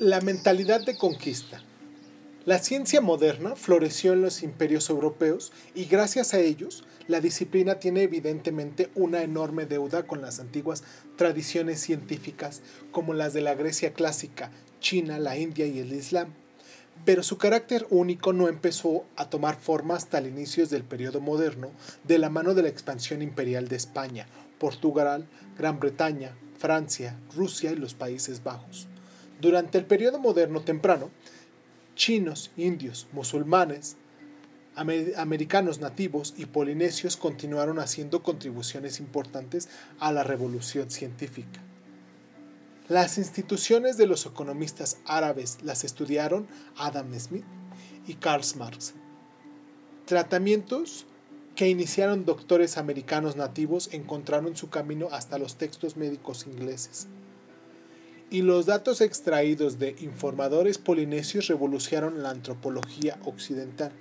La mentalidad de conquista. La ciencia moderna floreció en los imperios europeos y gracias a ellos la disciplina tiene evidentemente una enorme deuda con las antiguas tradiciones científicas como las de la Grecia clásica, China, la India y el Islam. Pero su carácter único no empezó a tomar forma hasta el inicio del periodo moderno de la mano de la expansión imperial de España, Portugal, Gran Bretaña, Francia, Rusia y los Países Bajos. Durante el periodo moderno temprano, chinos, indios, musulmanes, americanos nativos y polinesios continuaron haciendo contribuciones importantes a la revolución científica. Las instituciones de los economistas árabes las estudiaron Adam Smith y Karl Marx. Tratamientos que iniciaron doctores americanos nativos encontraron su camino hasta los textos médicos ingleses y los datos extraídos de informadores polinesios revolucionaron la antropología occidental.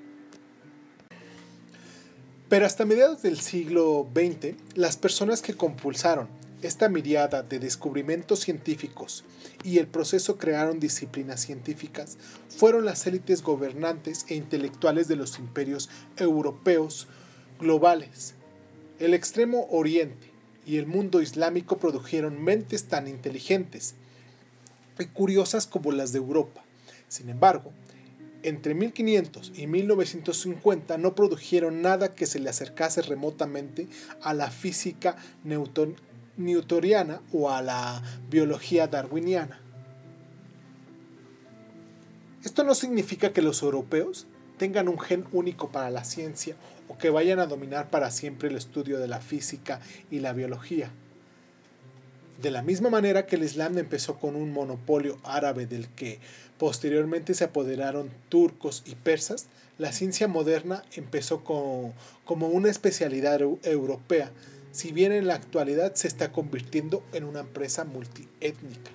Pero hasta mediados del siglo XX, las personas que compulsaron esta miriada de descubrimientos científicos y el proceso crearon disciplinas científicas fueron las élites gobernantes e intelectuales de los imperios europeos globales. El extremo oriente y el mundo islámico produjeron mentes tan inteligentes curiosas como las de Europa. Sin embargo, entre 1500 y 1950 no produjeron nada que se le acercase remotamente a la física newtoniana o a la biología darwiniana. Esto no significa que los europeos tengan un gen único para la ciencia o que vayan a dominar para siempre el estudio de la física y la biología. De la misma manera que el Islam empezó con un monopolio árabe del que posteriormente se apoderaron turcos y persas, la ciencia moderna empezó como, como una especialidad europea, si bien en la actualidad se está convirtiendo en una empresa multiétnica.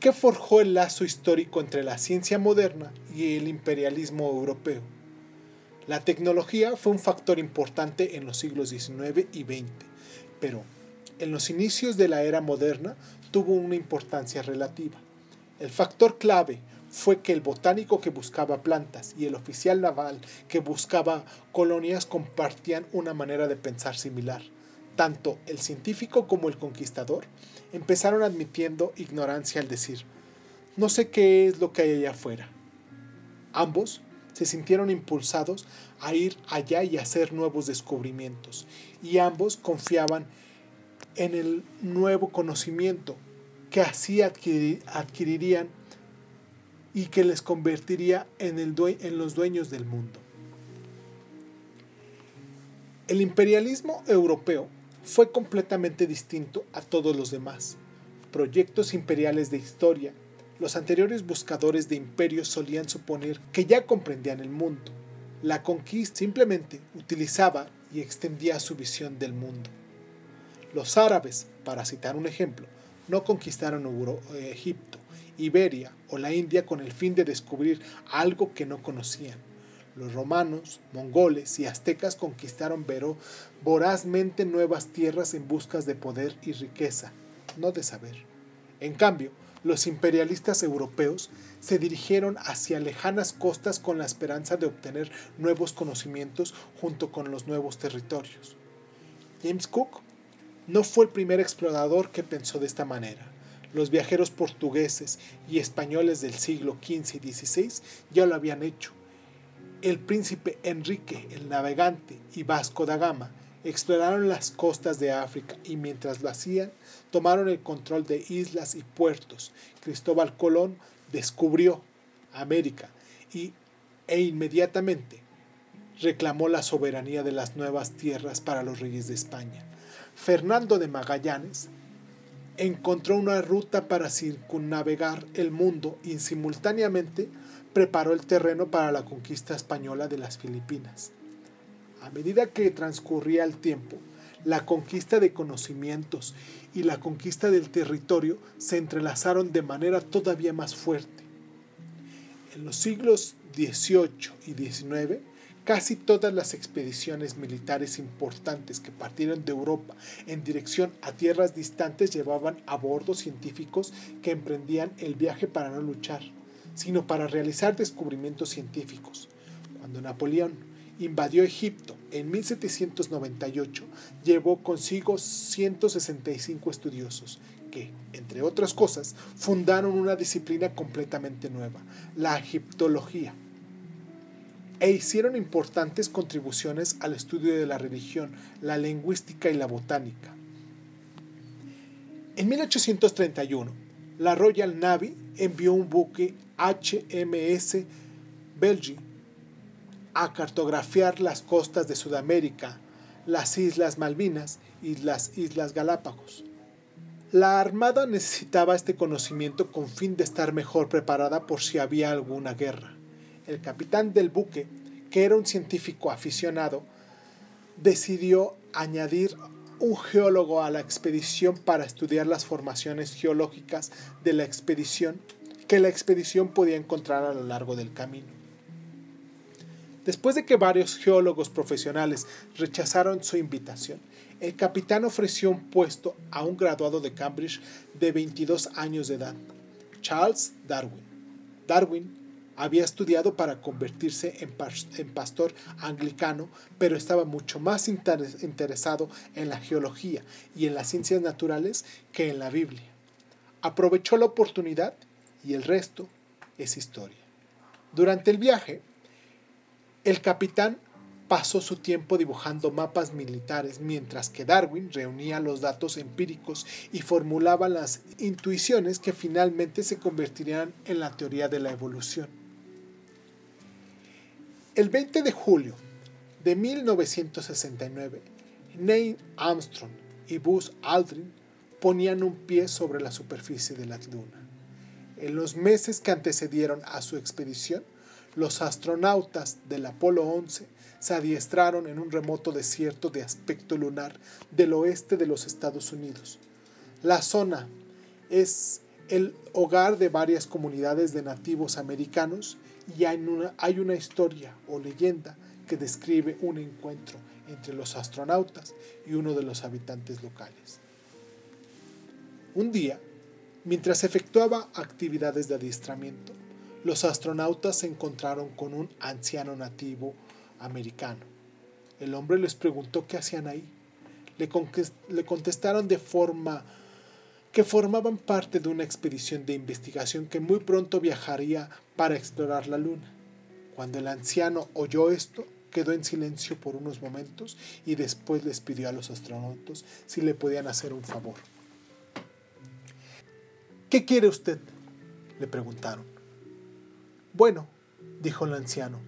¿Qué forjó el lazo histórico entre la ciencia moderna y el imperialismo europeo? La tecnología fue un factor importante en los siglos XIX y XX pero en los inicios de la era moderna tuvo una importancia relativa. El factor clave fue que el botánico que buscaba plantas y el oficial naval que buscaba colonias compartían una manera de pensar similar. Tanto el científico como el conquistador empezaron admitiendo ignorancia al decir, no sé qué es lo que hay allá afuera. Ambos se sintieron impulsados a ir allá y hacer nuevos descubrimientos, y ambos confiaban en el nuevo conocimiento que así adquirirían y que les convertiría en, el en los dueños del mundo. El imperialismo europeo fue completamente distinto a todos los demás. Proyectos imperiales de historia, los anteriores buscadores de imperios solían suponer que ya comprendían el mundo. La conquista simplemente utilizaba y extendía su visión del mundo. Los árabes, para citar un ejemplo, no conquistaron Egipto, Iberia o la India con el fin de descubrir algo que no conocían. Los romanos, mongoles y aztecas conquistaron vorazmente nuevas tierras en busca de poder y riqueza, no de saber. En cambio, los imperialistas europeos se dirigieron hacia lejanas costas con la esperanza de obtener nuevos conocimientos junto con los nuevos territorios. James Cook no fue el primer explorador que pensó de esta manera. Los viajeros portugueses y españoles del siglo XV y XVI ya lo habían hecho. El príncipe Enrique el Navegante y Vasco da Gama exploraron las costas de África y mientras lo hacían tomaron el control de islas y puertos. Cristóbal Colón descubrió América y, e inmediatamente reclamó la soberanía de las nuevas tierras para los reyes de España. Fernando de Magallanes encontró una ruta para circunnavegar el mundo y simultáneamente preparó el terreno para la conquista española de las Filipinas. A medida que transcurría el tiempo, la conquista de conocimientos y la conquista del territorio se entrelazaron de manera todavía más fuerte. En los siglos XVIII y XIX, Casi todas las expediciones militares importantes que partieron de Europa en dirección a tierras distantes llevaban a bordo científicos que emprendían el viaje para no luchar, sino para realizar descubrimientos científicos. Cuando Napoleón invadió Egipto en 1798, llevó consigo 165 estudiosos que, entre otras cosas, fundaron una disciplina completamente nueva, la egiptología e hicieron importantes contribuciones al estudio de la religión, la lingüística y la botánica. En 1831, la Royal Navy envió un buque HMS Belgi a cartografiar las costas de Sudamérica, las Islas Malvinas y las Islas Galápagos. La Armada necesitaba este conocimiento con fin de estar mejor preparada por si había alguna guerra el capitán del buque, que era un científico aficionado, decidió añadir un geólogo a la expedición para estudiar las formaciones geológicas de la expedición que la expedición podía encontrar a lo largo del camino. Después de que varios geólogos profesionales rechazaron su invitación, el capitán ofreció un puesto a un graduado de Cambridge de 22 años de edad, Charles Darwin. Darwin había estudiado para convertirse en, pastor anglicano, pero estaba mucho más interesado en la geología y en las ciencias naturales que en la Biblia. Aprovechó la oportunidad y el resto es historia. Durante el viaje, el capitán pasó su tiempo dibujando mapas militares, mientras que Darwin reunía los datos empíricos y formulaba las intuiciones que finalmente se convertirían en la teoría de la evolución. El 20 de julio de 1969, Neil Armstrong y Buzz Aldrin ponían un pie sobre la superficie de la Luna. En los meses que antecedieron a su expedición, los astronautas del Apolo 11 se adiestraron en un remoto desierto de aspecto lunar del oeste de los Estados Unidos. La zona es el hogar de varias comunidades de nativos americanos y hay una, hay una historia o leyenda que describe un encuentro entre los astronautas y uno de los habitantes locales. Un día, mientras efectuaba actividades de adiestramiento, los astronautas se encontraron con un anciano nativo americano. El hombre les preguntó qué hacían ahí. Le, le contestaron de forma que formaban parte de una expedición de investigación que muy pronto viajaría para explorar la Luna. Cuando el anciano oyó esto, quedó en silencio por unos momentos y después les pidió a los astronautas si le podían hacer un favor. ¿Qué quiere usted? le preguntaron. Bueno, dijo el anciano,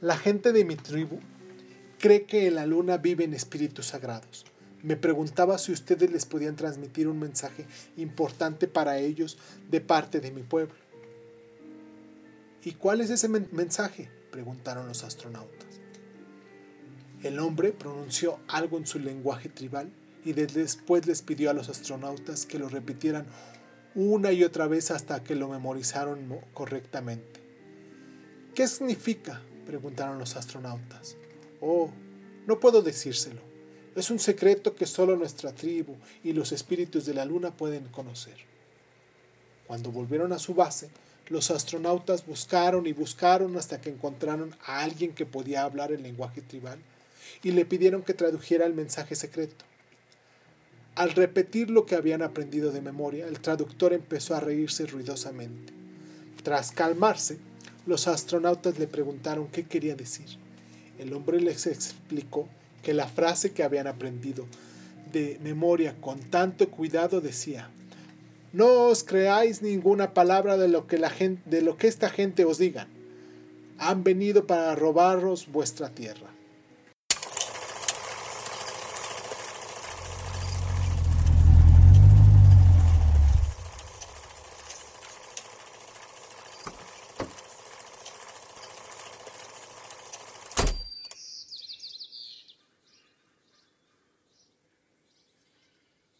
la gente de mi tribu cree que en la luna viven espíritus sagrados. Me preguntaba si ustedes les podían transmitir un mensaje importante para ellos de parte de mi pueblo. ¿Y cuál es ese mensaje? preguntaron los astronautas. El hombre pronunció algo en su lenguaje tribal y después les pidió a los astronautas que lo repitieran una y otra vez hasta que lo memorizaron correctamente. ¿Qué significa? preguntaron los astronautas. Oh, no puedo decírselo. Es un secreto que solo nuestra tribu y los espíritus de la luna pueden conocer. Cuando volvieron a su base, los astronautas buscaron y buscaron hasta que encontraron a alguien que podía hablar el lenguaje tribal y le pidieron que tradujera el mensaje secreto. Al repetir lo que habían aprendido de memoria, el traductor empezó a reírse ruidosamente. Tras calmarse, los astronautas le preguntaron qué quería decir. El hombre les explicó que la frase que habían aprendido de memoria con tanto cuidado decía, no os creáis ninguna palabra de lo que, la gente, de lo que esta gente os diga. Han venido para robaros vuestra tierra.